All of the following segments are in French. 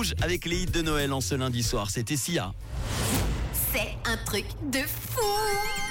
Rouge avec les hits de Noël en ce lundi soir. C'était Sia. C'est un truc de fou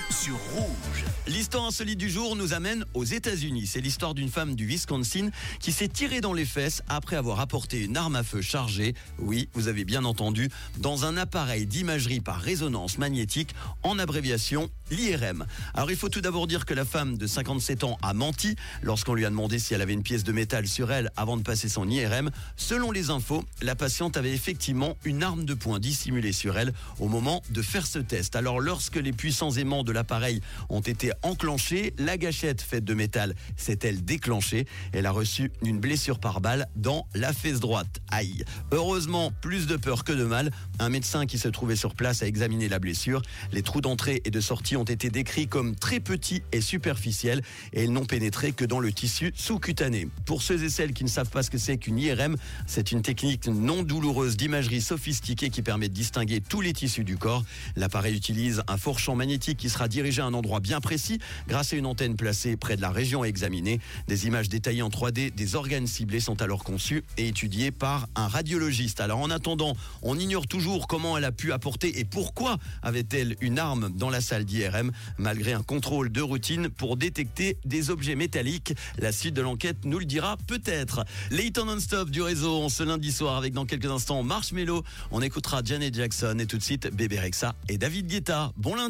sur Rouge. L'histoire insolite du jour nous amène aux États-Unis. C'est l'histoire d'une femme du Wisconsin qui s'est tirée dans les fesses après avoir apporté une arme à feu chargée, oui, vous avez bien entendu, dans un appareil d'imagerie par résonance magnétique, en abréviation l'IRM. Alors il faut tout d'abord dire que la femme de 57 ans a menti lorsqu'on lui a demandé si elle avait une pièce de métal sur elle avant de passer son IRM. Selon les infos, la patiente avait effectivement une arme de poing dissimulée sur elle au moment de faire ce test. Alors lorsque les puissants aimants de l'appareil ont été enclenchés, la gâchette faite de métal s'est-elle déclenchée? Elle a reçu une blessure par balle dans la fesse droite. Aïe. Heureusement, plus de peur que de mal. Un médecin qui se trouvait sur place a examiné la blessure. Les trous d'entrée et de sortie ont été décrits comme très petits et superficiels et ils n'ont pénétré que dans le tissu sous-cutané. Pour ceux et celles qui ne savent pas ce que c'est qu'une IRM, c'est une technique non douloureuse d'imagerie sophistiquée qui permet de distinguer tous les tissus du corps. L'appareil utilise un fort champ magnétique qui sera dirigé à un endroit bien précis grâce à une antenne placée près de la région examinée. Des images détaillées en 3D des organes ciblés sont alors conçues et étudiées par un radiologiste. Alors en attendant, on ignore toujours comment elle a pu apporter et pourquoi avait-elle une arme dans la salle d'IRM malgré un contrôle de routine pour détecter des objets métalliques. La suite de l'enquête nous le dira peut-être. Les non-stop du réseau ce lundi soir avec dans quelques instants Marshmello. On écoutera Janet Jackson et tout de suite Bébé Rexa et David Guetta. Bon lundi